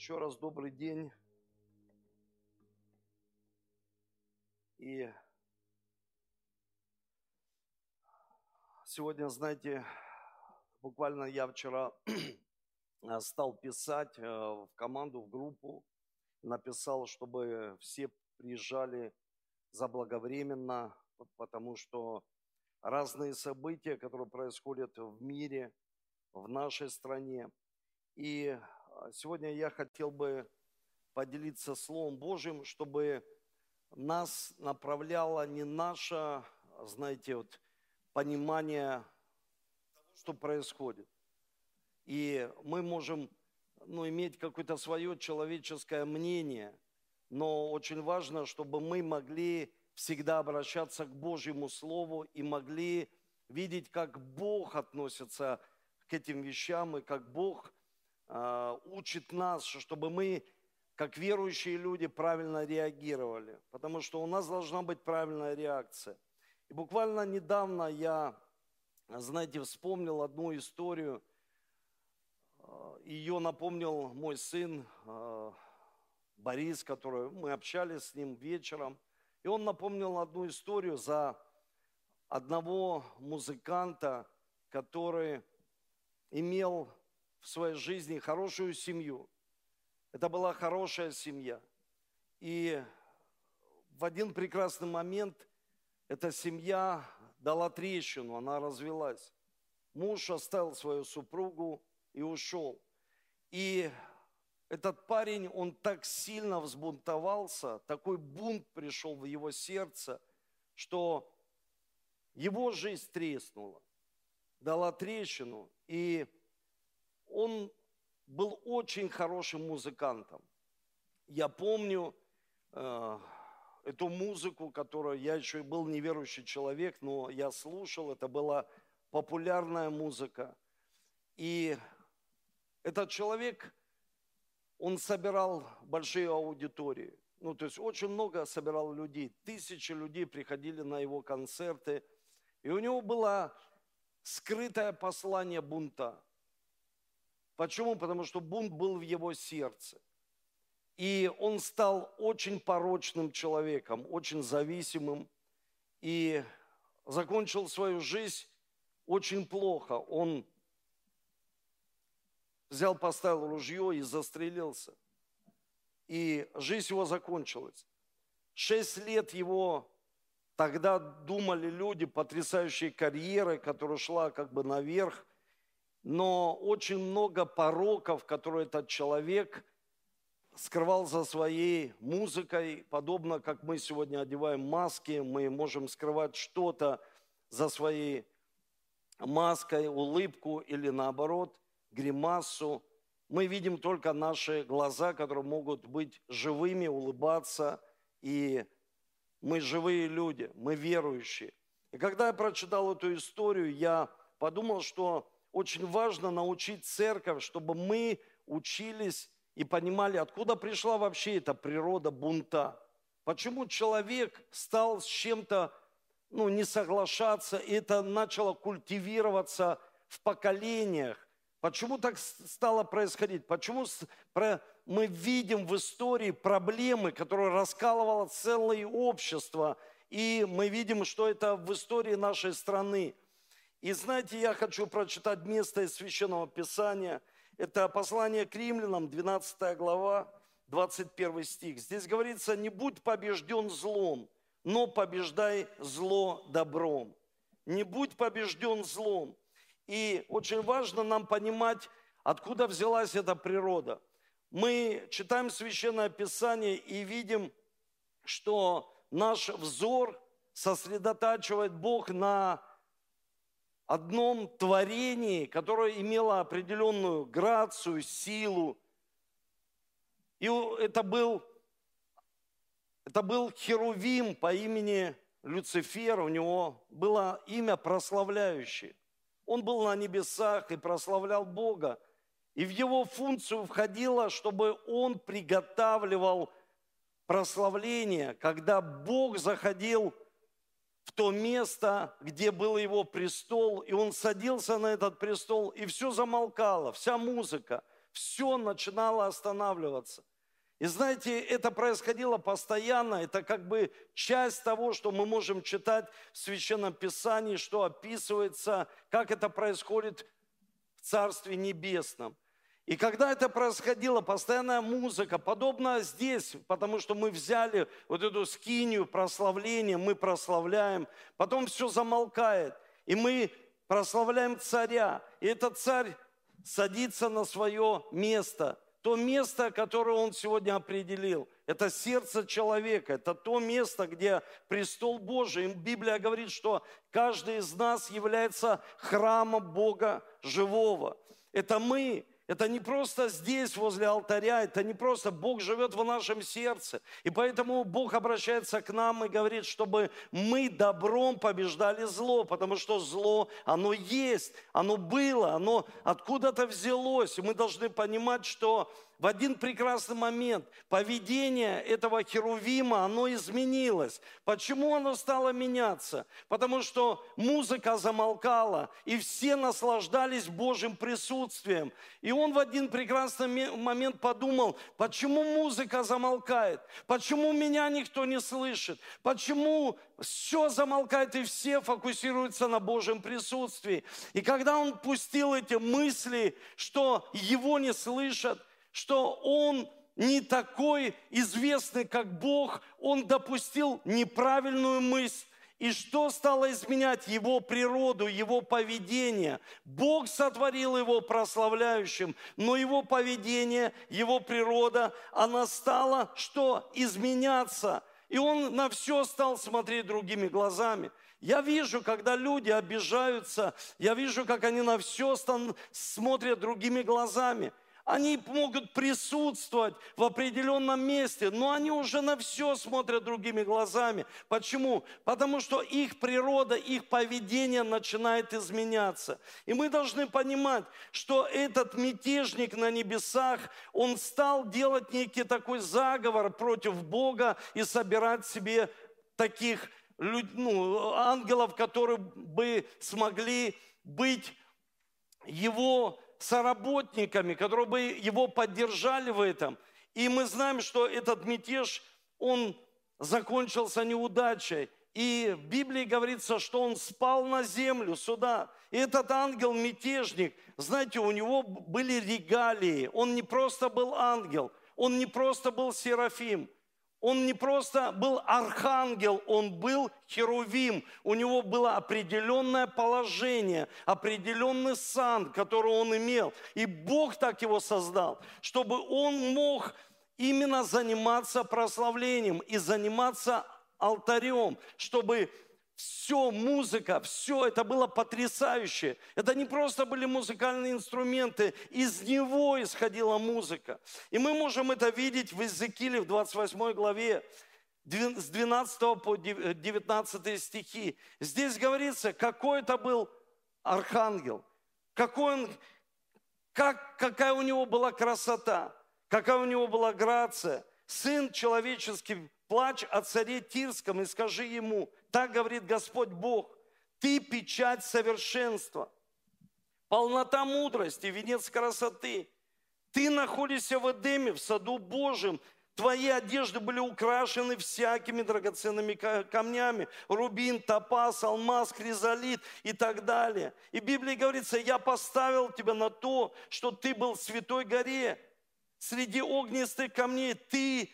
Еще раз добрый день. И сегодня, знаете, буквально я вчера стал писать э, в команду, в группу, написал, чтобы все приезжали заблаговременно, потому что разные события, которые происходят в мире, в нашей стране. И сегодня я хотел бы поделиться Словом Божьим, чтобы нас направляло не наше, знаете, вот, понимание того, что происходит. И мы можем ну, иметь какое-то свое человеческое мнение, но очень важно, чтобы мы могли всегда обращаться к Божьему Слову и могли видеть, как Бог относится к этим вещам и как Бог – а, учит нас, чтобы мы, как верующие люди, правильно реагировали. Потому что у нас должна быть правильная реакция. И буквально недавно я, знаете, вспомнил одну историю. А, Ее напомнил мой сын а, Борис, который мы общались с ним вечером. И он напомнил одну историю за одного музыканта, который имел в своей жизни хорошую семью. Это была хорошая семья. И в один прекрасный момент эта семья дала трещину, она развелась. Муж оставил свою супругу и ушел. И этот парень, он так сильно взбунтовался, такой бунт пришел в его сердце, что его жизнь треснула, дала трещину. И он был очень хорошим музыкантом. Я помню э, эту музыку, которую я еще и был неверующий человек, но я слушал, это была популярная музыка. И этот человек, он собирал большие аудитории. Ну, то есть очень много собирал людей. Тысячи людей приходили на его концерты. И у него было скрытое послание бунта. Почему? Потому что бунт был в его сердце. И он стал очень порочным человеком, очень зависимым. И закончил свою жизнь очень плохо. Он взял, поставил ружье и застрелился. И жизнь его закончилась. Шесть лет его тогда думали люди, потрясающей карьерой, которая шла как бы наверх но очень много пороков, которые этот человек скрывал за своей музыкой, подобно как мы сегодня одеваем маски, мы можем скрывать что-то за своей маской, улыбку или наоборот, гримасу. Мы видим только наши глаза, которые могут быть живыми, улыбаться, и мы живые люди, мы верующие. И когда я прочитал эту историю, я подумал, что очень важно научить церковь, чтобы мы учились и понимали, откуда пришла вообще эта природа бунта. Почему человек стал с чем-то ну, не соглашаться, и это начало культивироваться в поколениях. Почему так стало происходить? Почему мы видим в истории проблемы, которые раскалывало целое общество, и мы видим, что это в истории нашей страны – и знаете, я хочу прочитать место из Священного Писания. Это послание к римлянам, 12 глава, 21 стих. Здесь говорится, не будь побежден злом, но побеждай зло добром. Не будь побежден злом. И очень важно нам понимать, откуда взялась эта природа. Мы читаем Священное Писание и видим, что наш взор сосредотачивает Бог на одном творении, которое имело определенную грацию, силу. И это был, это был Херувим по имени Люцифер, у него было имя прославляющее. Он был на небесах и прославлял Бога. И в его функцию входило, чтобы он приготавливал прославление, когда Бог заходил в то место, где был его престол, и он садился на этот престол, и все замолкало, вся музыка, все начинало останавливаться. И знаете, это происходило постоянно, это как бы часть того, что мы можем читать в Священном Писании, что описывается, как это происходит в Царстве Небесном. И когда это происходило, постоянная музыка, подобно здесь, потому что мы взяли вот эту скинию прославления, мы прославляем, потом все замолкает, и мы прославляем царя, и этот царь садится на свое место – то место, которое Он сегодня определил. Это сердце человека, это то место, где престол Божий. Библия говорит, что каждый из нас является храмом Бога живого. Это мы, это не просто здесь, возле алтаря, это не просто Бог живет в нашем сердце. И поэтому Бог обращается к нам и говорит, чтобы мы добром побеждали зло, потому что зло, оно есть, оно было, оно откуда-то взялось. И мы должны понимать, что в один прекрасный момент поведение этого херувима, оно изменилось. Почему оно стало меняться? Потому что музыка замолкала, и все наслаждались Божьим присутствием. И он в один прекрасный момент подумал, почему музыка замолкает? Почему меня никто не слышит? Почему все замолкает и все фокусируются на Божьем присутствии? И когда он пустил эти мысли, что его не слышат, что он не такой известный, как Бог, он допустил неправильную мысль. И что стало изменять его природу, его поведение? Бог сотворил его прославляющим, но его поведение, его природа, она стала что? Изменяться. И он на все стал смотреть другими глазами. Я вижу, когда люди обижаются, я вижу, как они на все смотрят другими глазами. Они могут присутствовать в определенном месте, но они уже на все смотрят другими глазами. Почему? Потому что их природа, их поведение начинает изменяться. И мы должны понимать, что этот мятежник на небесах, он стал делать некий такой заговор против Бога и собирать себе таких ну, ангелов, которые бы смогли быть его соработниками, которые бы его поддержали в этом. И мы знаем, что этот мятеж, он закончился неудачей. И в Библии говорится, что он спал на землю сюда. И этот ангел-мятежник, знаете, у него были регалии. Он не просто был ангел, он не просто был серафим – он не просто был архангел, он был херувим. У него было определенное положение, определенный сан, который он имел. И Бог так его создал, чтобы он мог именно заниматься прославлением и заниматься алтарем, чтобы все, музыка, все это было потрясающе. Это не просто были музыкальные инструменты, из него исходила музыка. И мы можем это видеть в Иезекииле в 28 главе, с 12 по 19 стихи. Здесь говорится, какой это был архангел, какой он, как, какая у него была красота, какая у него была грация. Сын человеческий, плачь о царе Тирском и скажи ему – так говорит Господь Бог. Ты печать совершенства, полнота мудрости, венец красоты. Ты находишься в Эдеме, в саду Божьем. Твои одежды были украшены всякими драгоценными камнями. Рубин, топаз, алмаз, хризолит и так далее. И в Библии говорится, я поставил тебя на то, что ты был в святой горе. Среди огнистых камней ты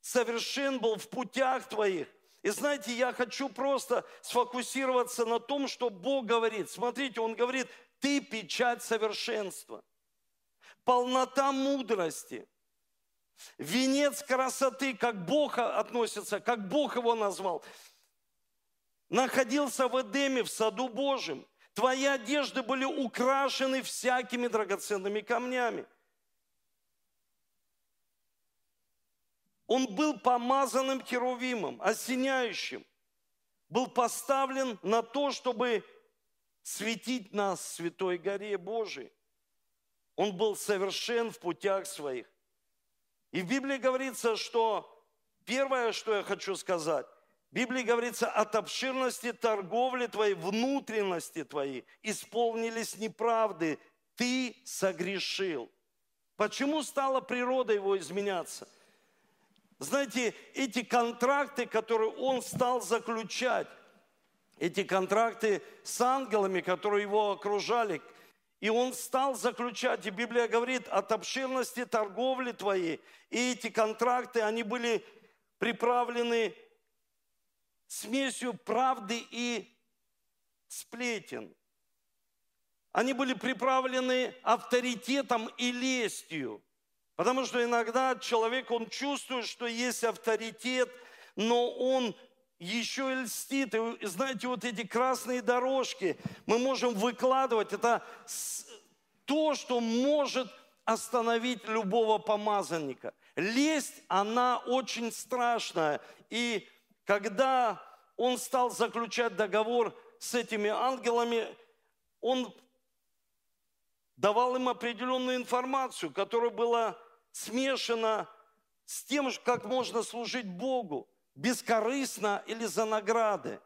совершен был в путях твоих. И знаете, я хочу просто сфокусироваться на том, что Бог говорит. Смотрите, Он говорит, ты печать совершенства, полнота мудрости, венец красоты, как Бог относится, как Бог его назвал. Находился в Эдеме, в саду Божьем. Твои одежды были украшены всякими драгоценными камнями – Он был помазанным херувимом, осеняющим. Был поставлен на то, чтобы светить нас в святой горе Божией. Он был совершен в путях своих. И в Библии говорится, что первое, что я хочу сказать, в Библии говорится, от обширности торговли твоей, внутренности твоей исполнились неправды, ты согрешил. Почему стала природа его изменяться? Знаете, эти контракты, которые он стал заключать, эти контракты с ангелами, которые его окружали, и он стал заключать, и Библия говорит, от обширности торговли твоей. И эти контракты, они были приправлены смесью правды и сплетен. Они были приправлены авторитетом и лестью. Потому что иногда человек, он чувствует, что есть авторитет, но он еще и льстит. И знаете, вот эти красные дорожки мы можем выкладывать. Это то, что может остановить любого помазанника. Лесть, она очень страшная. И когда он стал заключать договор с этими ангелами, он давал им определенную информацию, которая была смешана с тем, как можно служить Богу, бескорыстно или за награды.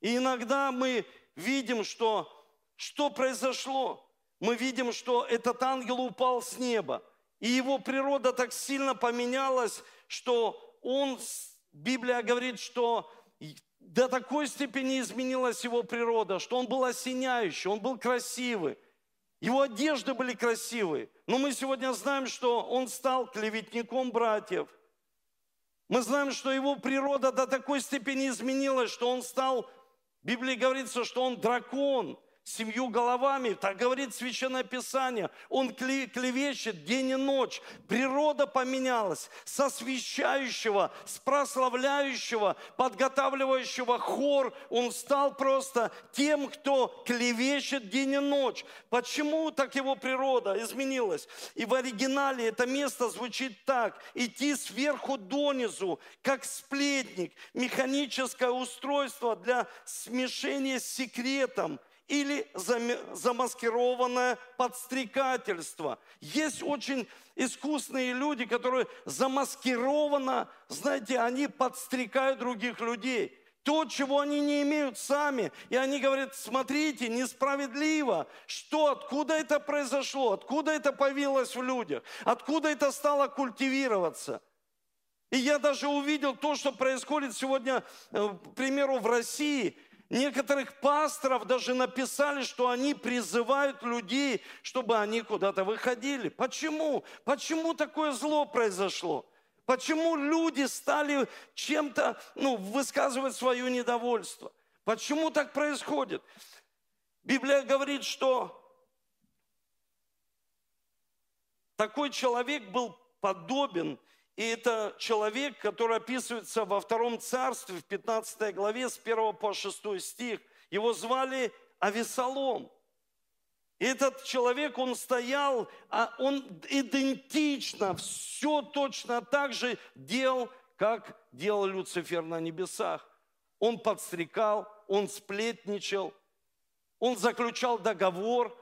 И иногда мы видим, что что произошло. Мы видим, что этот ангел упал с неба. И его природа так сильно поменялась, что он, Библия говорит, что до такой степени изменилась его природа, что он был осеняющий, он был красивый. Его одежды были красивые. Но мы сегодня знаем, что он стал клеветником братьев. Мы знаем, что его природа до такой степени изменилась, что он стал, в Библии говорится, что он дракон – семью головами. Так говорит Священное Писание. Он клевещет день и ночь. Природа поменялась. С освящающего, с прославляющего, подготавливающего хор. Он стал просто тем, кто клевещет день и ночь. Почему так его природа изменилась? И в оригинале это место звучит так. Идти сверху донизу, как сплетник. Механическое устройство для смешения с секретом – или замаскированное подстрекательство. Есть очень искусные люди, которые замаскированно, знаете, они подстрекают других людей. То, чего они не имеют сами. И они говорят, смотрите, несправедливо. Что, откуда это произошло? Откуда это появилось в людях? Откуда это стало культивироваться? И я даже увидел то, что происходит сегодня, э, к примеру, в России – Некоторых пасторов даже написали, что они призывают людей, чтобы они куда-то выходили. Почему? Почему такое зло произошло? Почему люди стали чем-то, ну, высказывать свое недовольство? Почему так происходит? Библия говорит, что такой человек был подобен и это человек, который описывается во втором царстве, в 15 главе, с 1 по 6 стих. Его звали Авесолом. И этот человек, он стоял, а он идентично, все точно так же делал, как делал Люцифер на небесах. Он подстрекал, он сплетничал, он заключал договор,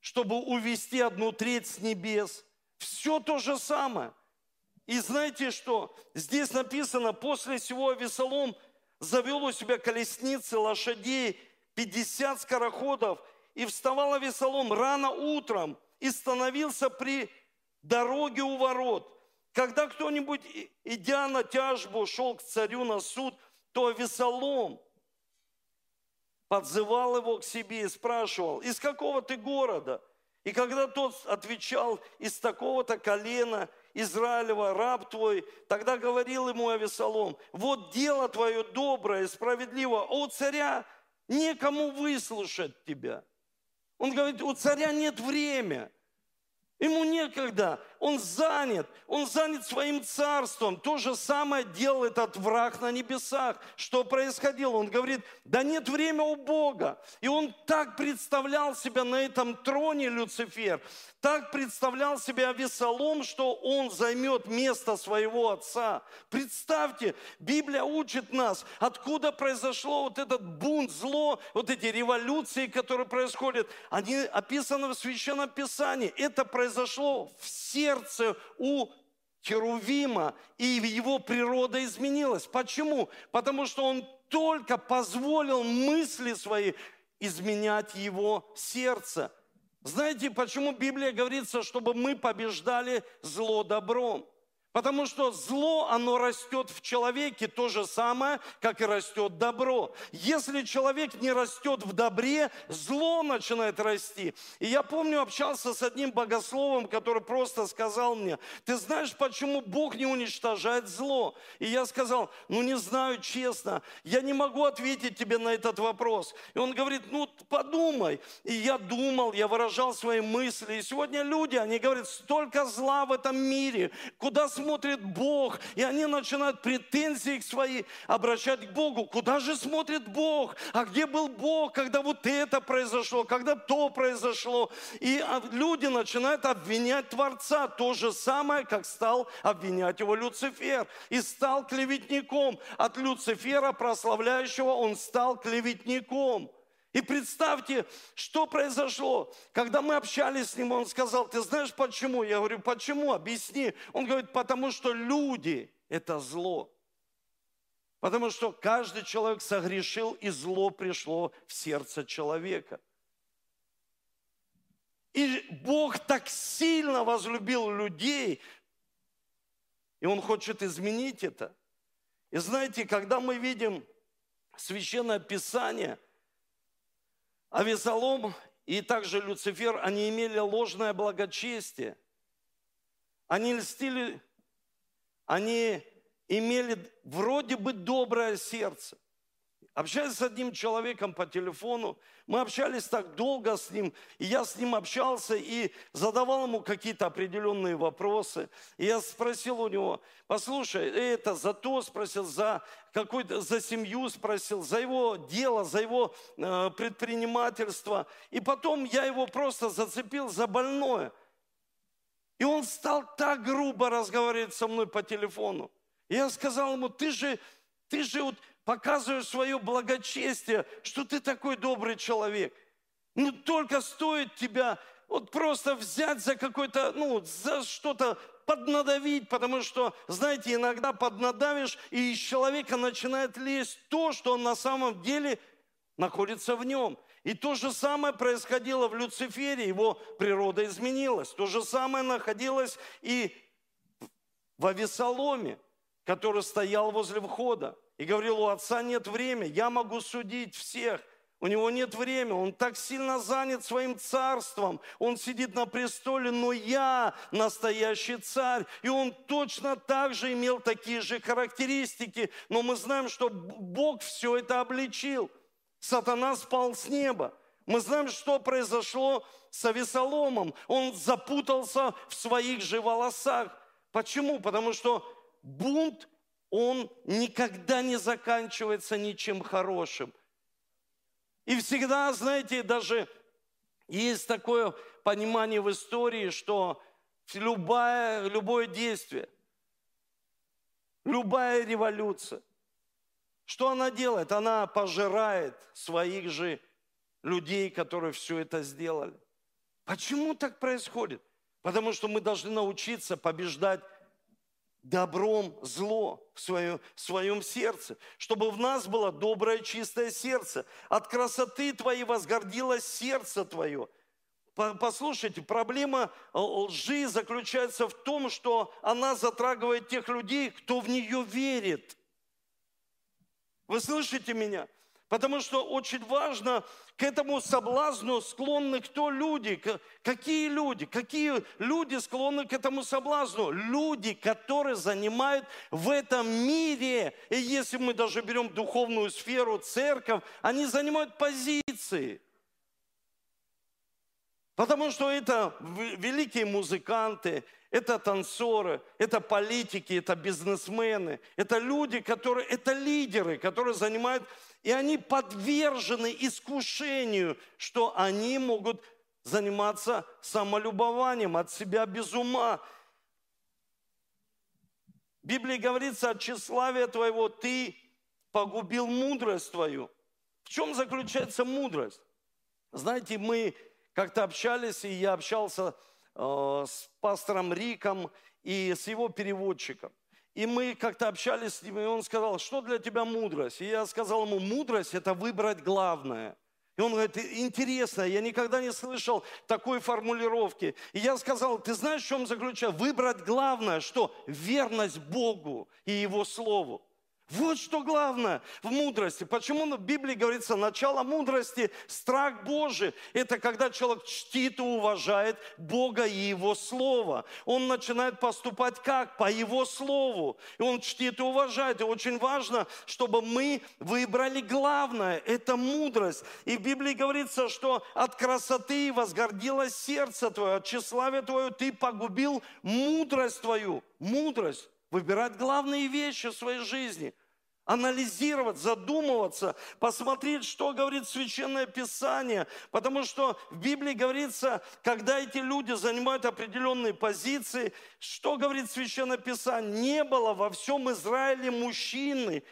чтобы увести одну треть с небес. Все то же самое – и знаете что? Здесь написано, после всего Авесолом завел у себя колесницы, лошадей, 50 скороходов, и вставал Авесолом рано утром и становился при дороге у ворот. Когда кто-нибудь, идя на тяжбу, шел к царю на суд, то Авесолом подзывал его к себе и спрашивал, из какого ты города? И когда тот отвечал, из такого-то колена – Израилева, раб твой, тогда говорил ему Авесолом, вот дело твое доброе, справедливо, а у царя некому выслушать тебя. Он говорит, у царя нет времени. Ему некогда, он занят, он занят своим царством. То же самое делал этот враг на небесах. Что происходило? Он говорит, да нет времени у Бога. И он так представлял себя на этом троне, Люцифер, так представлял себя Авесолом, что он займет место своего отца. Представьте, Библия учит нас, откуда произошло вот этот бунт, зло, вот эти революции, которые происходят. Они описаны в Священном Писании. Это произошло в сердце у Херувима, и его природа изменилась. Почему? Потому что он только позволил мысли свои изменять его сердце – Знаете, почему Библия говорится, чтобы мы побеждали зло добром? Потому что зло, оно растет в человеке то же самое, как и растет добро. Если человек не растет в добре, зло начинает расти. И я помню, общался с одним богословом, который просто сказал мне, ты знаешь, почему Бог не уничтожает зло? И я сказал, ну не знаю, честно, я не могу ответить тебе на этот вопрос. И он говорит, ну подумай. И я думал, я выражал свои мысли. И сегодня люди, они говорят, столько зла в этом мире, куда смотрит Бог, и они начинают претензии свои обращать к Богу. Куда же смотрит Бог? А где был Бог, когда вот это произошло, когда то произошло? И люди начинают обвинять Творца. То же самое, как стал обвинять его Люцифер. И стал клеветником. От Люцифера, прославляющего, он стал клеветником. И представьте, что произошло. Когда мы общались с ним, он сказал, ты знаешь почему? Я говорю, почему? Объясни. Он говорит, потому что люди – это зло. Потому что каждый человек согрешил, и зло пришло в сердце человека. И Бог так сильно возлюбил людей, и Он хочет изменить это. И знаете, когда мы видим Священное Писание – Авесолом и также Люцифер, они имели ложное благочестие. Они льстили, они имели вроде бы доброе сердце. Общаясь с одним человеком по телефону, мы общались так долго с ним, и я с ним общался и задавал ему какие-то определенные вопросы. И я спросил у него, послушай, это за то спросил, за какой-то, за семью спросил, за его дело, за его э, предпринимательство. И потом я его просто зацепил за больное. И он стал так грубо разговаривать со мной по телефону. И я сказал ему, ты же, ты же вот показываешь свое благочестие, что ты такой добрый человек. Ну, только стоит тебя вот просто взять за какой-то, ну, за что-то поднадавить, потому что, знаете, иногда поднадавишь, и из человека начинает лезть то, что он на самом деле находится в нем. И то же самое происходило в Люцифере, его природа изменилась. То же самое находилось и в Авесоломе, который стоял возле входа и говорил, у отца нет времени, я могу судить всех. У него нет времени, он так сильно занят своим царством, он сидит на престоле, но я настоящий царь. И он точно так же имел такие же характеристики, но мы знаем, что Бог все это обличил. Сатана спал с неба. Мы знаем, что произошло с Авесоломом. Он запутался в своих же волосах. Почему? Потому что бунт он никогда не заканчивается ничем хорошим. И всегда, знаете, даже есть такое понимание в истории, что любое, любое действие, любая революция, что она делает? Она пожирает своих же людей, которые все это сделали. Почему так происходит? Потому что мы должны научиться побеждать добром зло в своем, в своем сердце, чтобы в нас было доброе, чистое сердце. От красоты твоей возгордилось сердце твое. Послушайте, проблема э, лжи заключается в том, что она затрагивает тех людей, кто в нее верит. Вы слышите меня? Потому что очень важно к этому соблазну склонны кто люди? Какие люди? Какие люди склонны к этому соблазну? Люди, которые занимают в этом мире, и если мы даже берем духовную сферу, церковь, они занимают позиции. Потому что это великие музыканты, это танцоры, это политики, это бизнесмены, это люди, которые, это лидеры, которые занимают и они подвержены искушению, что они могут заниматься самолюбованием от себя без ума. В Библии говорится, от тщеславия твоего ты погубил мудрость твою. В чем заключается мудрость? Знаете, мы как-то общались, и я общался э, с пастором Риком и с его переводчиком. И мы как-то общались с ним, и он сказал, что для тебя мудрость? И я сказал ему, мудрость – это выбрать главное. И он говорит, интересно, я никогда не слышал такой формулировки. И я сказал, ты знаешь, в чем заключается? Выбрать главное, что верность Богу и Его Слову. Вот что главное в мудрости. Почему в Библии говорится, начало мудрости – страх Божий. Это когда человек чтит и уважает Бога и Его Слово. Он начинает поступать как? По Его Слову. И он чтит и уважает. И очень важно, чтобы мы выбрали главное – это мудрость. И в Библии говорится, что от красоты возгордилось сердце твое, от тщеславия твое ты погубил мудрость твою. Мудрость выбирать главные вещи в своей жизни – анализировать, задумываться, посмотреть, что говорит Священное Писание. Потому что в Библии говорится, когда эти люди занимают определенные позиции, что говорит Священное Писание? Не было во всем Израиле мужчины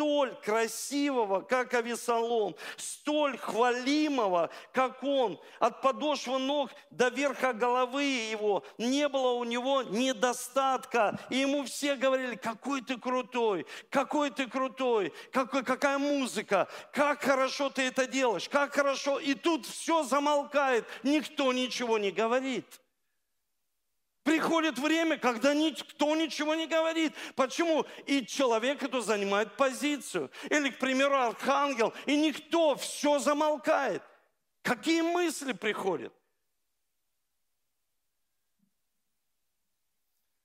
столь красивого, как Авесолом, столь хвалимого, как он. От подошвы ног до верха головы его не было у него недостатка. И ему все говорили, какой ты крутой, какой ты крутой, какой, какая музыка, как хорошо ты это делаешь, как хорошо. И тут все замолкает, никто ничего не говорит. Приходит время, когда никто ничего не говорит. Почему? И человек это занимает позицию. Или, к примеру, архангел, и никто, все замолкает. Какие мысли приходят?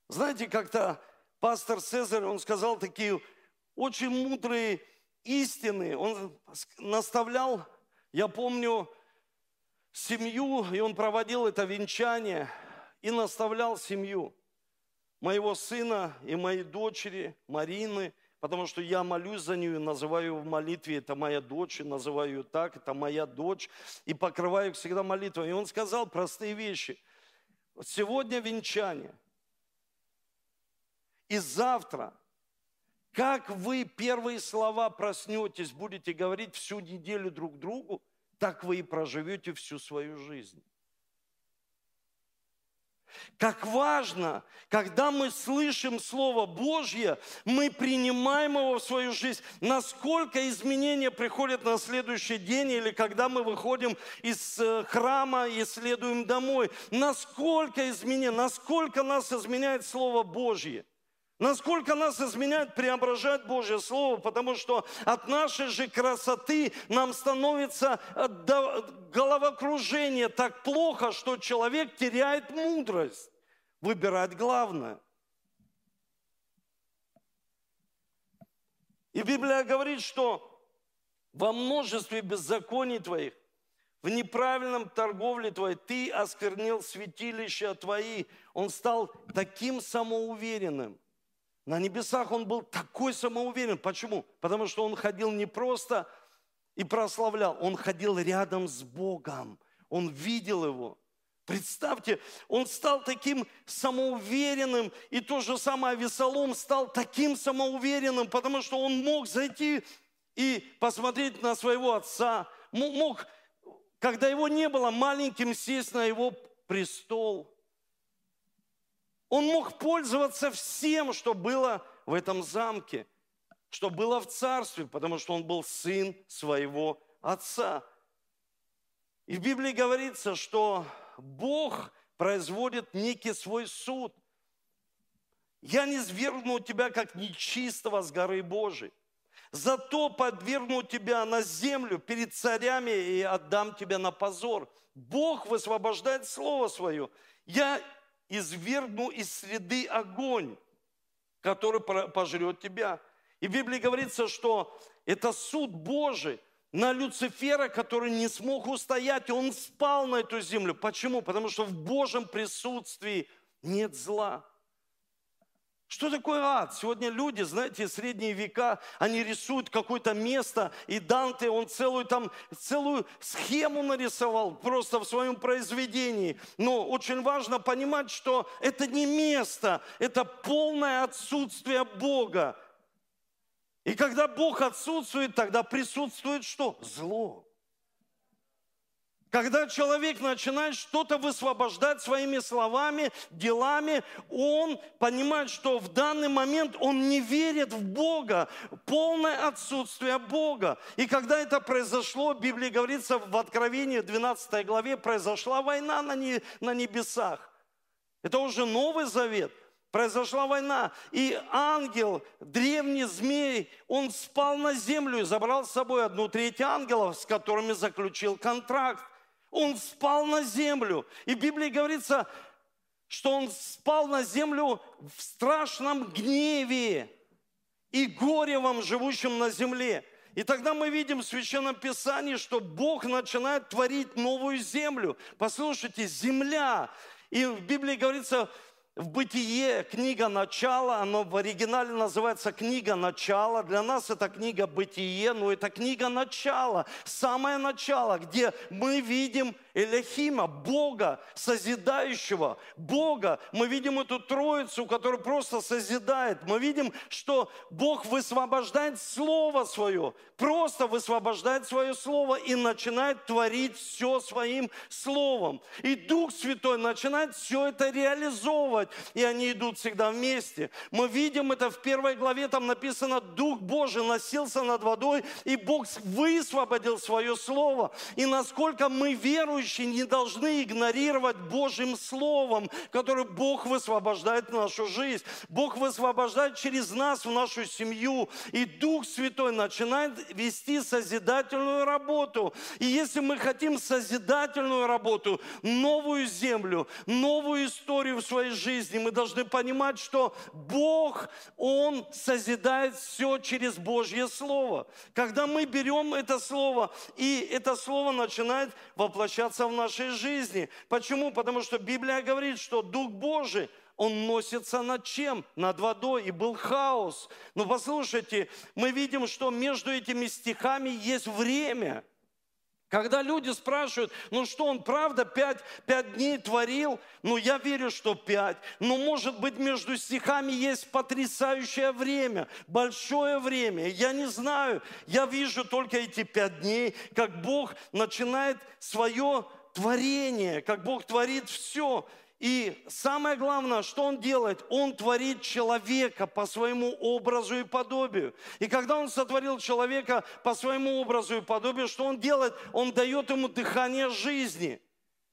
Знаете, как-то пастор Цезарь, он сказал такие очень мудрые истины. Он наставлял, я помню, семью, и он проводил это венчание, и наставлял семью моего сына и моей дочери Марины, потому что я молюсь за нее, называю в молитве, это моя дочь, называю ее так, это моя дочь, и покрываю их всегда молитвой. И он сказал простые вещи. Сегодня венчание, и завтра – как вы первые слова проснетесь, будете говорить всю неделю друг другу, так вы и проживете всю свою жизнь. Как важно, когда мы слышим Слово Божье, мы принимаем его в свою жизнь. Насколько изменения приходят на следующий день или когда мы выходим из э, храма и следуем домой. Насколько изменения, насколько нас изменяет Слово Божье – Насколько нас изменяет, преображает Божье Слово, потому что от нашей же красоты нам становится э, головокружение так плохо, что человек теряет мудрость выбирать главное. И Библия говорит, что во множестве беззаконий твоих, в неправильном торговле твоей, ты осквернил святилища твои. Он стал таким самоуверенным – на небесах он был такой самоуверен. Почему? Потому что он ходил не просто и прославлял, он ходил рядом с Богом. Он видел его. Представьте, он стал таким самоуверенным, и то же самое Весолом стал таким самоуверенным, потому что он мог зайти и посмотреть на своего отца, мог, когда его не было, маленьким сесть на его престол – он мог пользоваться всем, что было в этом замке, что было в царстве, потому что он был сын своего отца. И в Библии говорится, что Бог производит некий свой суд. Я не свергну тебя, как нечистого с горы Божией. Зато подвергну тебя на землю перед царями и отдам тебя на позор. Бог высвобождает Слово Свое. Я извергну из среды огонь, который пожрет тебя. И в Библии говорится, что это суд Божий на Люцифера, который не смог устоять, и он спал на эту землю. Почему? Потому что в Божьем присутствии нет зла. Что такое ад? Сегодня люди, знаете, средние века, они рисуют какое-то место, и Данте, он целую там, целую схему нарисовал просто в своем произведении. Но очень важно понимать, что это не место, это полное отсутствие Бога. И когда Бог отсутствует, тогда присутствует что? Зло. Когда человек начинает что-то высвобождать своими словами, делами, он понимает, что в данный момент он не верит в Бога, полное отсутствие Бога. И когда это произошло, в Библии говорится в Откровении 12 главе, произошла война на небесах. Это уже Новый Завет – произошла война, и ангел, древний змей, он спал на землю и забрал с собой одну треть ангелов, с которыми заключил контракт. Он спал на землю. И в Библии говорится, что он спал на землю в страшном гневе и горе вам, живущим на земле. И тогда мы видим в Священном Писании, что Бог начинает творить новую землю. Послушайте, земля. И в Библии говорится, в Бытие книга «Начало», оно в оригинале называется книга «Начало». Для нас это книга «Бытие», но это книга «Начало», самое начало, где мы видим Элехима, Бога созидающего, Бога. Мы видим эту троицу, которая просто созидает. Мы видим, что Бог высвобождает Слово Свое, просто высвобождает Свое Слово и начинает творить все Своим Словом. И Дух Святой начинает все это реализовывать, и они идут всегда вместе. Мы видим это в первой главе, там написано, Дух Божий носился над водой, и Бог высвободил Свое Слово. И насколько мы веруем, верующие не должны игнорировать Божьим Словом, которое Бог высвобождает в нашу жизнь. Бог высвобождает через нас в нашу семью. И Дух Святой начинает вести созидательную работу. И если мы хотим созидательную работу, новую землю, новую историю в своей жизни, мы должны понимать, что Бог, Он созидает все через Божье Слово. Когда мы берем это Слово, и это Слово начинает воплощаться в нашей жизни. Почему? Потому что Библия говорит, что Дух Божий, он носится над чем? Над водой. И был хаос. Но послушайте, мы видим, что между этими стихами есть время – когда люди спрашивают, ну что он правда пять, пять дней творил? Ну я верю, что пять. Но может быть между стихами есть потрясающее время, большое время. Я не знаю, я вижу только эти пять дней, как Бог начинает свое творение, как Бог творит все. И самое главное, что Он делает? Он творит человека по своему образу и подобию. И когда Он сотворил человека по своему образу и подобию, что Он делает? Он дает ему дыхание жизни.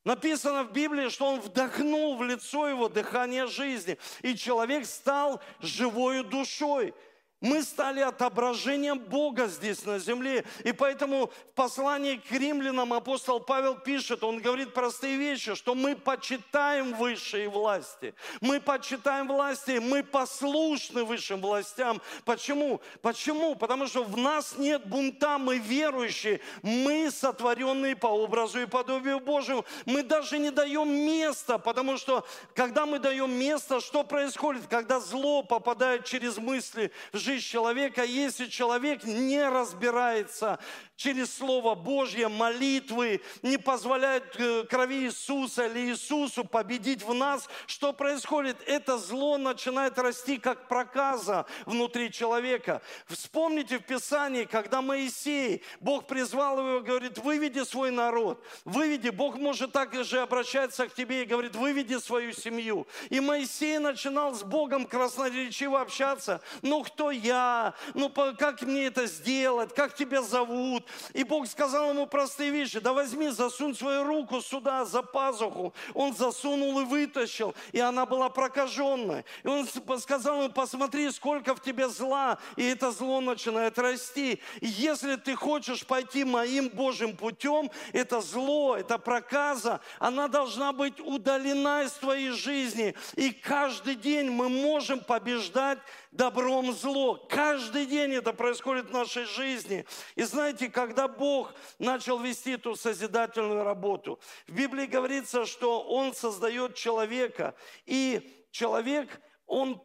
Написано в Библии, что Он вдохнул в лицо его дыхание жизни. И человек стал живой душой. Мы стали отображением Бога здесь на земле. И поэтому в послании к римлянам апостол Павел пишет, он говорит простые вещи, что мы почитаем высшие власти. Мы почитаем власти, мы послушны высшим властям. Почему? Почему? Потому что в нас нет бунта, мы верующие, мы сотворенные по образу и подобию Божьему. Мы даже не даем места, потому что когда мы даем место, что происходит? Когда зло попадает через мысли в жизнь, жизнь человека, если человек не разбирается через Слово Божье, молитвы, не позволяет э, крови Иисуса или Иисусу победить в нас, что происходит? Это зло начинает расти как проказа внутри человека. Вспомните в Писании, когда Моисей, Бог призвал его говорит, выведи свой народ, выведи, Бог может так же обращаться к тебе и говорит, выведи свою семью. И Моисей начинал с Богом красноречиво общаться, ну кто я, ну как мне это сделать, как тебя зовут, и Бог сказал ему простые вещи. Да возьми, засунь свою руку сюда, за пазуху. Он засунул и вытащил, и она была прокаженная. И он сказал ему, посмотри, сколько в тебе зла, и это зло начинает расти. И если ты хочешь пойти моим Божьим путем, это зло, это проказа, она должна быть удалена из твоей жизни. И каждый день мы можем побеждать добром зло. Каждый день это происходит в нашей жизни. И знаете, когда Бог начал вести эту созидательную работу, в Библии говорится, что Он создает человека. И человек, он,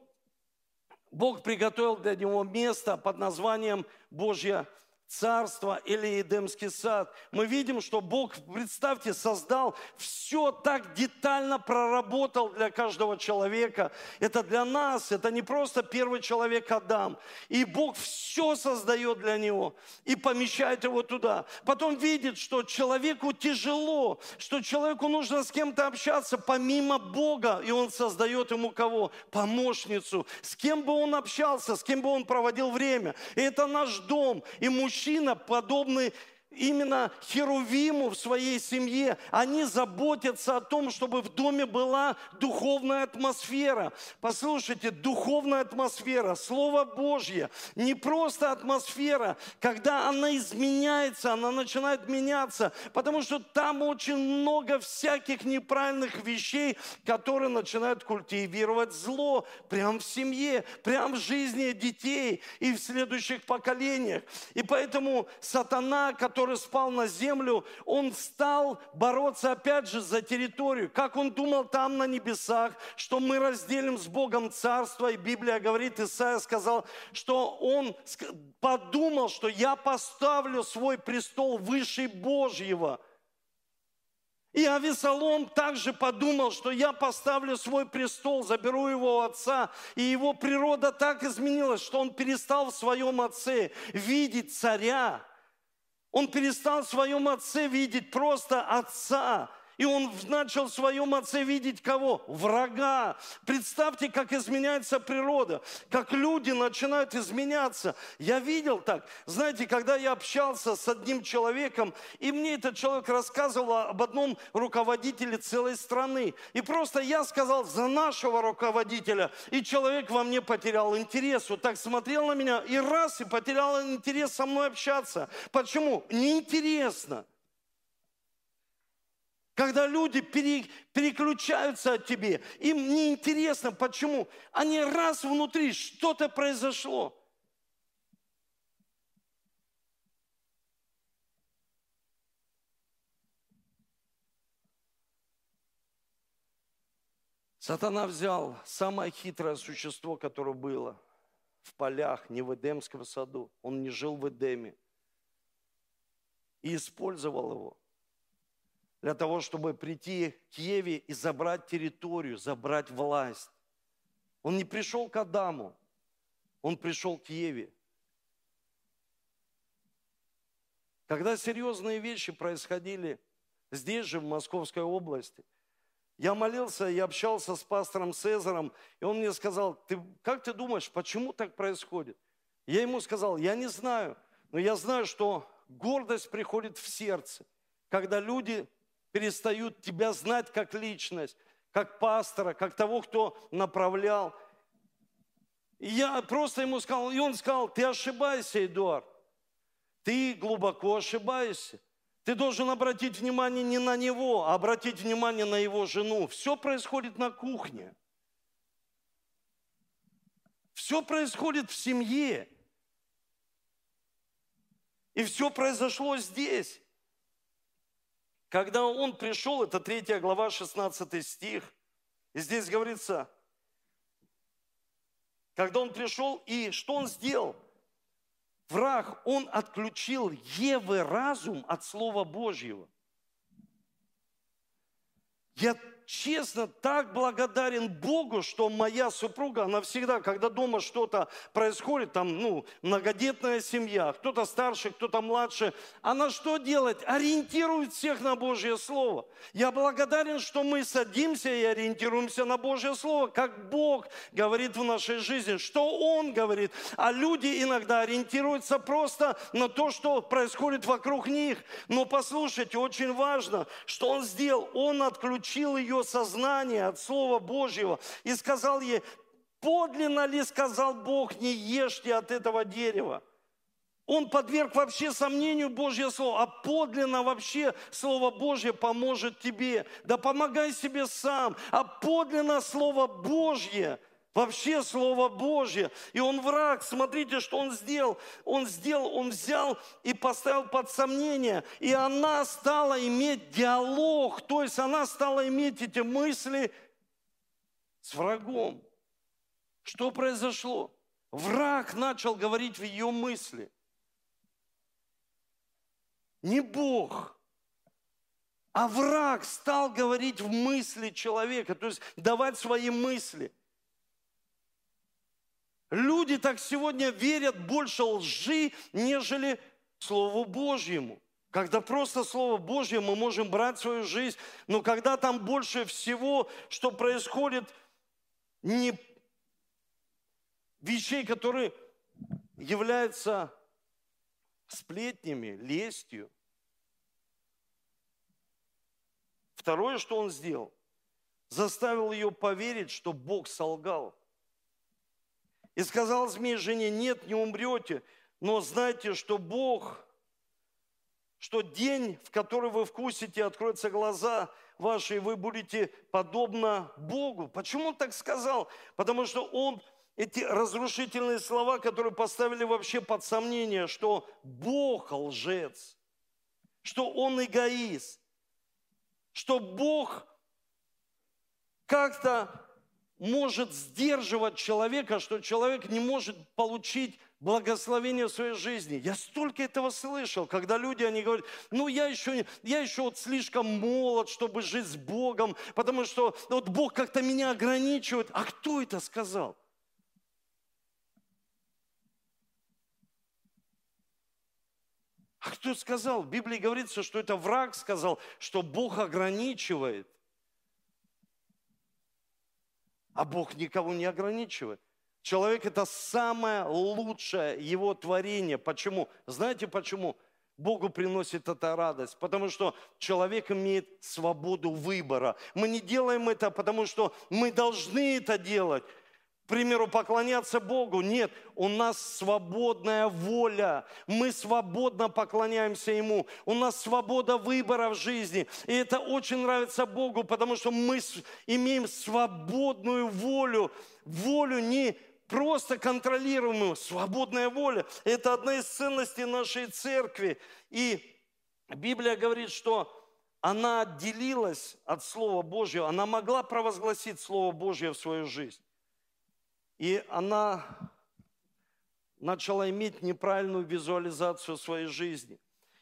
Бог приготовил для него место под названием Божья царство или Эдемский сад, мы видим, что Бог, представьте, создал все так детально проработал для каждого человека. Это для нас, это не просто первый человек Адам. И Бог все создает для него и помещает его туда. Потом видит, что человеку тяжело, что человеку нужно с кем-то общаться помимо Бога, и он создает ему кого? Помощницу. С кем бы он общался, с кем бы он проводил время. И это наш дом. И мужчина мужчина, подобный именно Херувиму в своей семье, они заботятся о том, чтобы в доме была духовная атмосфера. Послушайте, духовная атмосфера, Слово Божье, не просто атмосфера, когда она изменяется, она начинает меняться, потому что там очень много всяких неправильных вещей, которые начинают культивировать зло прямо в семье, прямо в жизни детей и в следующих поколениях. И поэтому сатана, который который спал на землю, он стал бороться опять же за территорию. Как он думал там на небесах, что мы разделим с Богом царство. И Библия говорит, Исаия сказал, что он подумал, что я поставлю свой престол выше Божьего. И Авесолом также подумал, что я поставлю свой престол, заберу его отца. И его природа так изменилась, что он перестал в своем отце видеть царя, он перестал в своем отце видеть просто отца, и он начал в своем отце видеть кого? Врага. Представьте, как изменяется природа, как люди начинают изменяться. Я видел так. Знаете, когда я общался с одним человеком, и мне этот человек рассказывал об одном руководителе целой страны. И просто я сказал за нашего руководителя, и человек во мне потерял интерес. Вот так смотрел на меня, и раз, и потерял интерес со мной общаться. Почему? Неинтересно. Когда люди пере, переключаются от тебе, им неинтересно, почему. Они раз внутри, что-то произошло. Сатана взял самое хитрое существо, которое было в полях, не в Эдемском саду. Он не жил в Эдеме. И использовал его – для того, чтобы прийти к Еве и забрать территорию, забрать власть. Он не пришел к Адаму, он пришел к Еве. Когда серьезные вещи происходили здесь же, в Московской области, я молился, я общался с пастором Цезаром, и он мне сказал, ты, как ты думаешь, почему так происходит? Я ему сказал, я не знаю, но я знаю, что гордость приходит в сердце, когда люди перестают тебя знать как личность, как пастора, как того, кто направлял. И я просто ему сказал, и он сказал, ты ошибаешься, Эдуард. Ты глубоко ошибаешься. Ты должен обратить внимание не на него, а обратить внимание на его жену. Все происходит на кухне. Все происходит в семье. И все произошло здесь. Когда он пришел, это 3 глава, 16 стих, и здесь говорится, когда он пришел, и что он сделал? Враг, он отключил Евы разум от Слова Божьего. Я честно так благодарен Богу, что моя супруга, она всегда, когда дома что-то происходит, там, ну, многодетная семья, кто-то старше, кто-то младше, она что делает? Ориентирует всех на Божье Слово. Я благодарен, что мы садимся и ориентируемся на Божье Слово, как Бог говорит в нашей жизни, что Он говорит. А люди иногда ориентируются просто на то, что происходит вокруг них. Но послушайте, очень важно, что Он сделал. Он отключил ее ее сознание от Слова Божьего и сказал ей, подлинно ли сказал Бог, не ешьте от этого дерева. Он подверг вообще сомнению Божье Слово, а подлинно вообще Слово Божье поможет тебе. Да помогай себе сам, а подлинно Слово Божье Вообще Слово Божье. И он враг, смотрите, что он сделал. Он сделал, он взял и поставил под сомнение. И она стала иметь диалог, то есть она стала иметь эти мысли с врагом. Что произошло? Враг начал говорить в ее мысли. Не Бог, а враг стал говорить в мысли человека, то есть давать свои мысли. Люди так сегодня верят больше лжи, нежели Слову Божьему. Когда просто Слово Божье, мы можем брать свою жизнь, но когда там больше всего, что происходит, не вещей, которые являются сплетнями, лестью. Второе, что он сделал, заставил ее поверить, что Бог солгал. И сказал змей жене, нет, не умрете, но знайте, что Бог, что день, в который вы вкусите, откроются глаза ваши, и вы будете подобно Богу. Почему он так сказал? Потому что он эти разрушительные слова, которые поставили вообще под сомнение, что Бог лжец, что Он эгоист, что Бог как-то может сдерживать человека, что человек не может получить благословение в своей жизни. Я столько этого слышал, когда люди, они говорят, ну я еще, я еще вот слишком молод, чтобы жить с Богом, потому что вот Бог как-то меня ограничивает. А кто это сказал? А кто сказал? В Библии говорится, что это враг сказал, что Бог ограничивает. А Бог никого не ограничивает. Человек – это самое лучшее его творение. Почему? Знаете почему? Богу приносит это радость, потому что человек имеет свободу выбора. Мы не делаем это, потому что мы должны это делать примеру, поклоняться Богу. Нет, у нас свободная воля. Мы свободно поклоняемся Ему. У нас свобода выбора в жизни. И это очень нравится Богу, потому что мы имеем свободную волю. Волю не просто контролируемую, свободная воля. Это одна из ценностей нашей церкви. И Библия говорит, что она отделилась от Слова Божьего, она могла провозгласить Слово Божье в свою жизнь. И она начала иметь неправильную визуализацию своей жизни.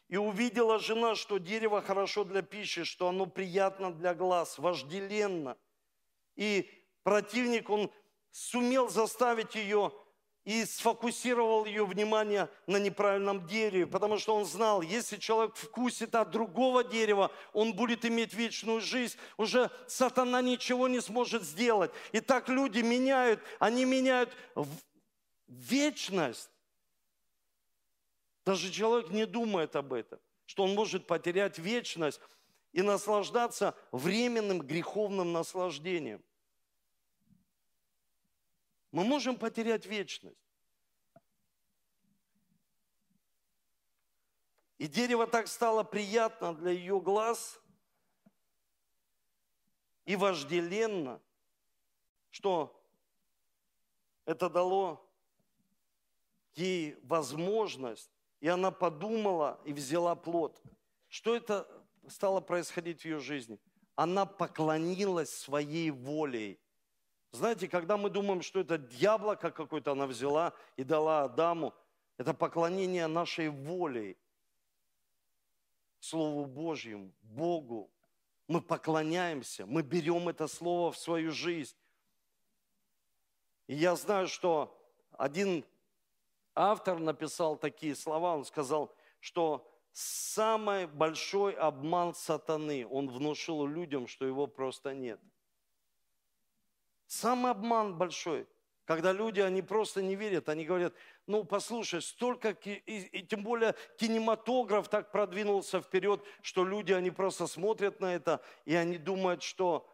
И увидела жена, что дерево хорошо для пищи, что оно приятно для глаз, вожделенно. И противник, он сумел заставить ее и сфокусировал ее внимание на неправильном дереве, потому что он знал, если человек вкусит от другого дерева, он будет иметь вечную жизнь, уже сатана ничего не сможет сделать. И так люди меняют, они меняют вечность. Даже человек не думает об этом, что он может потерять вечность и наслаждаться временным греховным наслаждением – мы можем потерять вечность. И дерево так стало приятно для ее глаз и вожделенно, что это дало ей возможность, и она подумала и взяла плод. Что это стало происходить в ее жизни? Она поклонилась своей волей знаете, когда мы думаем, что это яблоко какое-то она взяла и дала Адаму, это поклонение нашей волей, Слову Божьему, Богу. Мы поклоняемся, мы берем это Слово в свою жизнь. И я знаю, что один автор написал такие слова, он сказал, что самый большой обман сатаны, он внушил людям, что его просто нет – Самый обман большой, когда люди, они просто не верят, они говорят, ну послушай, столько, и, и тем более кинематограф так продвинулся вперед, что люди, они просто смотрят на это, и они думают, что,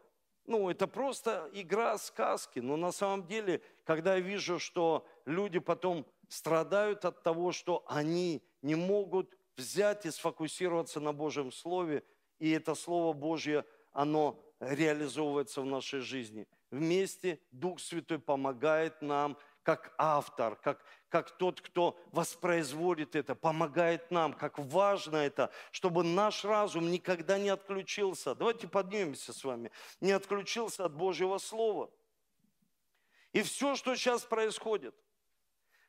ну это просто игра сказки. Но на самом деле, когда я вижу, что люди потом страдают от того, что они не могут взять и сфокусироваться на Божьем Слове, и это Слово Божье, оно реализовывается в нашей жизни – вместе Дух Святой помогает нам, как автор, как, как тот, кто воспроизводит это, помогает нам, как важно это, чтобы наш разум никогда не отключился. Давайте поднимемся с вами. Не отключился от Божьего Слова. И все, что сейчас происходит.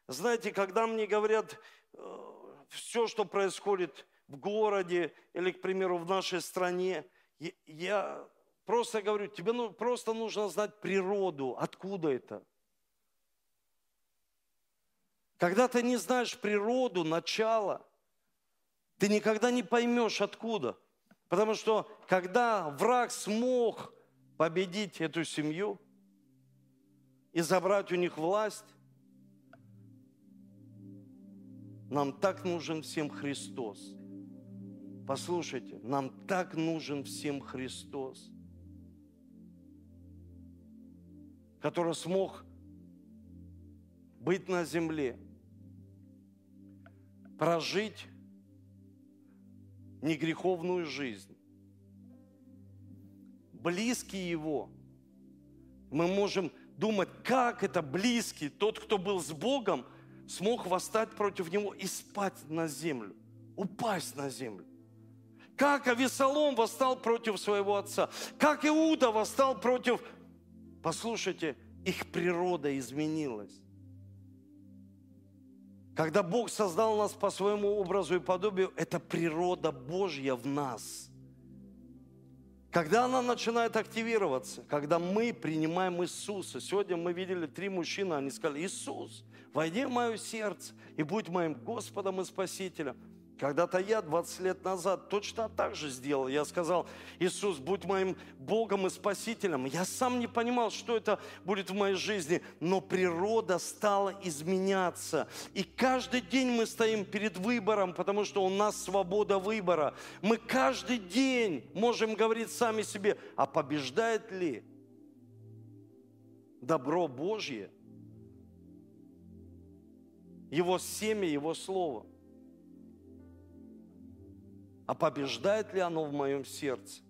Знаете, когда мне говорят, э, все, что происходит в городе или, к примеру, в нашей стране. Я просто говорю, тебе ну, просто нужно знать природу, откуда это. Когда ты не знаешь природу, начало, ты никогда не поймешь откуда. Потому что когда враг смог победить эту семью и забрать у них власть, нам так нужен всем Христос. Послушайте, нам так нужен всем Христос, который смог быть на земле, прожить негреховную жизнь. Близкий Его. Мы можем думать, как это близкий, тот, кто был с Богом, смог восстать против Него и спать на землю, упасть на землю. Как Авесолом восстал против своего отца. Как Иуда восстал против... Послушайте, их природа изменилась. Когда Бог создал нас по своему образу и подобию, это природа Божья в нас. Когда она начинает активироваться, когда мы принимаем Иисуса. Сегодня мы видели три мужчины, они сказали, Иисус, войди в мое сердце и будь моим Господом и Спасителем. Когда-то я 20 лет назад точно так же сделал. Я сказал, Иисус, будь моим Богом и Спасителем. Я сам не понимал, что это будет в моей жизни, но природа стала изменяться. И каждый день мы стоим перед выбором, потому что у нас свобода выбора. Мы каждый день можем говорить сами себе, а побеждает ли добро Божье, Его семя, Его Слово – а побеждает ли оно в моем сердце?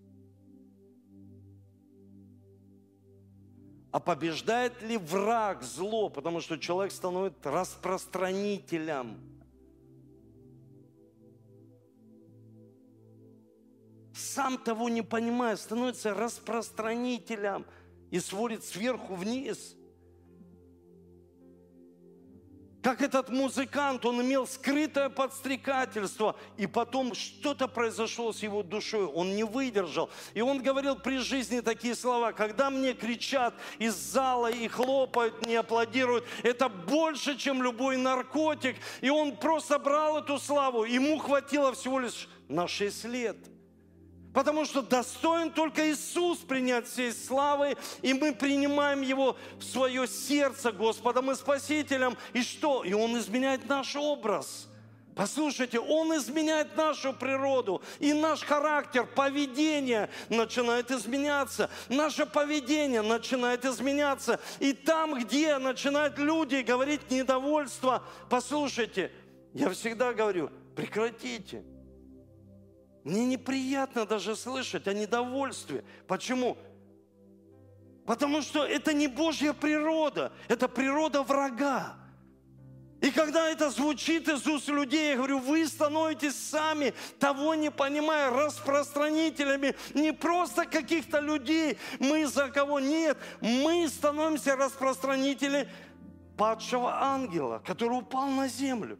А побеждает ли враг зло, потому что человек становится распространителем. Сам того не понимая, становится распространителем и сводит сверху вниз – как этот музыкант, он имел скрытое подстрекательство, и потом что-то произошло с его душой, он не выдержал. И он говорил при жизни такие слова, когда мне кричат из зала и хлопают, не аплодируют, это больше, чем любой наркотик. И он просто брал эту славу, ему хватило всего лишь на 6 лет – Потому что достоин только Иисус принять всей славы, и мы принимаем Его в свое сердце Господом и Спасителем. И что? И Он изменяет наш образ. Послушайте, Он изменяет нашу природу, и наш характер, поведение начинает изменяться. Наше поведение начинает изменяться. И там, где начинают люди говорить недовольство, послушайте, я всегда говорю, прекратите – мне неприятно даже слышать о недовольстве. Почему? Потому что это не Божья природа, это природа врага. И когда это звучит из уст людей, я говорю, вы становитесь сами, того не понимая, распространителями не просто каких-то людей, мы за кого нет, мы становимся распространителями падшего ангела, который упал на землю.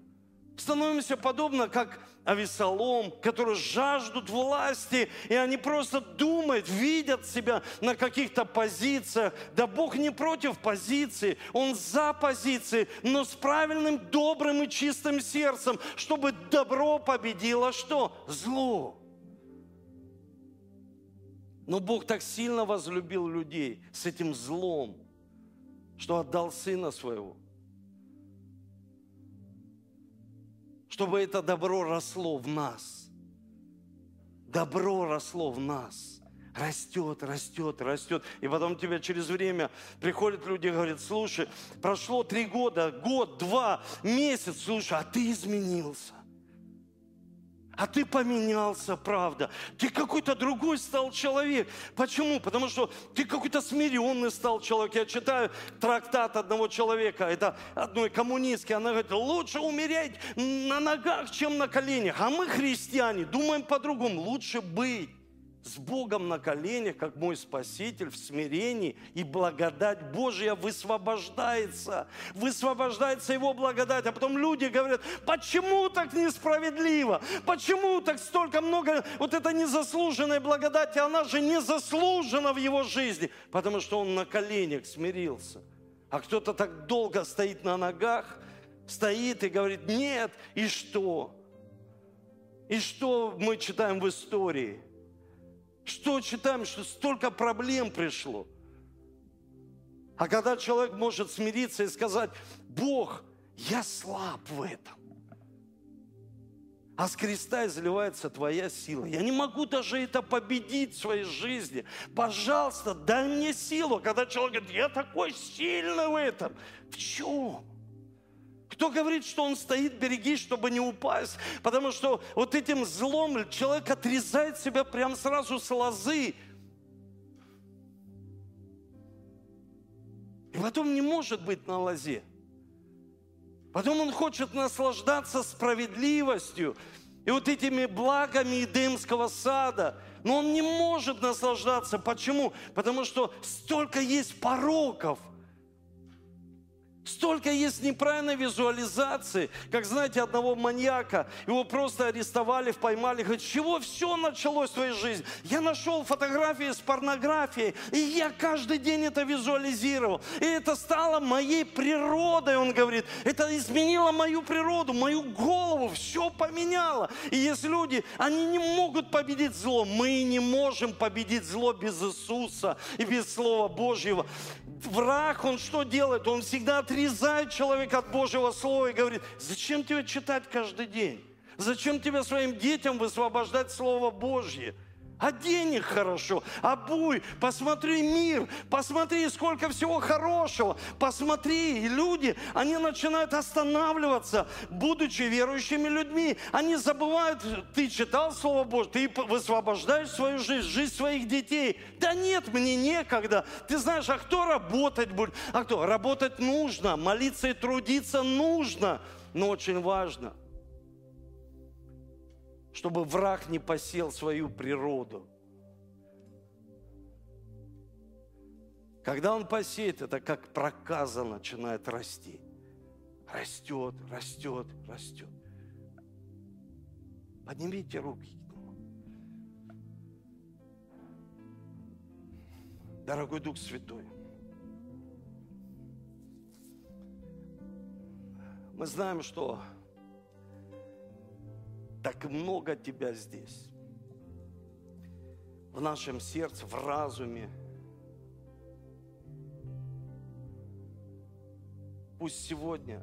Становимся подобно, как Авесолом, которые жаждут власти, и они просто думают, видят себя на каких-то позициях. Да Бог не против позиции, Он за позиции, но с правильным, добрым и чистым сердцем, чтобы добро победило что? Зло. Но Бог так сильно возлюбил людей с этим злом, что отдал Сына Своего – чтобы это добро росло в нас. Добро росло в нас. Растет, растет, растет. И потом тебе через время приходят люди и говорят, слушай, прошло три года, год, два, месяц, слушай, а ты изменился. А ты поменялся, правда. Ты какой-то другой стал человек. Почему? Потому что ты какой-то смиренный стал человек. Я читаю трактат одного человека, это одной коммунистки. Она говорит, лучше умереть на ногах, чем на коленях. А мы, христиане, думаем по-другому. Лучше быть с Богом на коленях, как мой Спаситель, в смирении, и благодать Божья высвобождается. Высвобождается Его благодать. А потом люди говорят, почему так несправедливо? Почему так столько много вот это незаслуженной благодати? Она же не заслужена в его жизни, потому что он на коленях смирился. А кто-то так долго стоит на ногах, стоит и говорит, нет, и что? И что мы читаем в истории? Что читаем, что столько проблем пришло? А когда человек может смириться и сказать, Бог, я слаб в этом. А с креста изливается твоя сила. Я не могу даже это победить в своей жизни. Пожалуйста, дай мне силу. Когда человек говорит, я такой сильный в этом. В чем? Кто говорит, что он стоит, береги, чтобы не упасть? Потому что вот этим злом человек отрезает себя прям сразу с лозы. И потом не может быть на лозе. Потом он хочет наслаждаться справедливостью и вот этими благами Эдемского сада. Но он не может наслаждаться. Почему? Потому что столько есть пороков – Столько есть неправильной визуализации, как, знаете, одного маньяка, его просто арестовали, поймали, говорит, чего все началось в твоей жизни? Я нашел фотографии с порнографией, и я каждый день это визуализировал. И это стало моей природой, он говорит. Это изменило мою природу, мою голову, все поменяло. И есть люди, они не могут победить зло. Мы не можем победить зло без Иисуса и без Слова Божьего. Враг, он что делает? Он всегда отрезает человека от Божьего Слова и говорит, зачем тебе читать каждый день? Зачем тебе своим детям высвобождать Слово Божье? Одень их хорошо, обуй, посмотри мир, посмотри, сколько всего хорошего, посмотри. И люди, они начинают останавливаться, будучи верующими людьми. Они забывают, ты читал Слово Божье, ты высвобождаешь свою жизнь, жизнь своих детей. Да нет, мне некогда. Ты знаешь, а кто работать будет? А кто? Работать нужно, молиться и трудиться нужно, но очень важно – чтобы враг не посел свою природу. Когда он посеет, это как проказа начинает расти. Растет, растет, растет. Поднимите руки. Дорогой Дух Святой, мы знаем, что так много Тебя здесь. В нашем сердце, в разуме. Пусть сегодня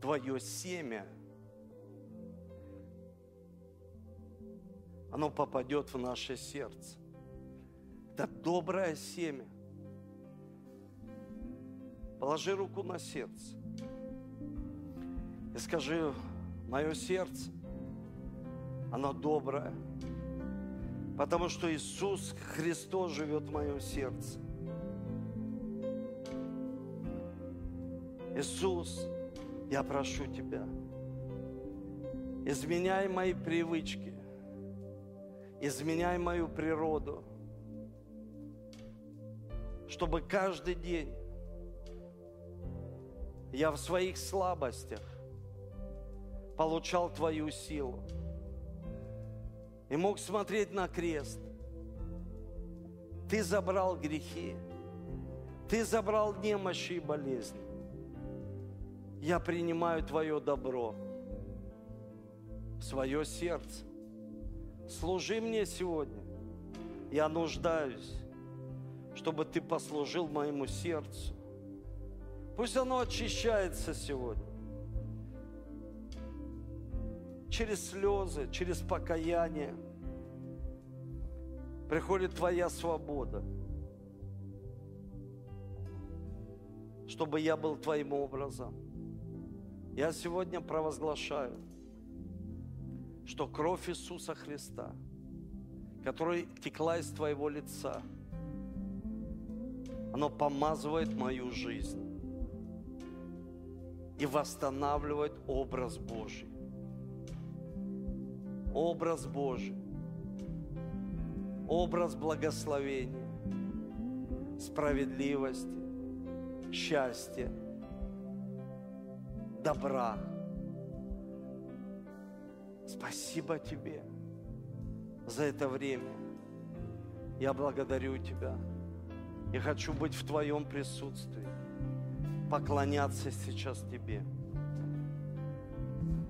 Твое семя, оно попадет в наше сердце. Это доброе семя. Положи руку на сердце и скажи, мое сердце, оно доброе, потому что Иисус Христос живет в моем сердце. Иисус, я прошу Тебя, изменяй мои привычки, изменяй мою природу, чтобы каждый день я в своих слабостях получал Твою силу. И мог смотреть на крест. Ты забрал грехи. Ты забрал немощи и болезни. Я принимаю Твое добро в свое сердце. Служи мне сегодня. Я нуждаюсь, чтобы Ты послужил моему сердцу. Пусть оно очищается сегодня через слезы, через покаяние приходит Твоя свобода, чтобы я был Твоим образом. Я сегодня провозглашаю, что кровь Иисуса Христа, которая текла из Твоего лица, оно помазывает мою жизнь и восстанавливает образ Божий образ Божий. образ благословения, справедливости, счастья, добра. Спасибо Тебе за это время. Я благодарю Тебя. Я хочу быть в Твоем присутствии, поклоняться сейчас Тебе.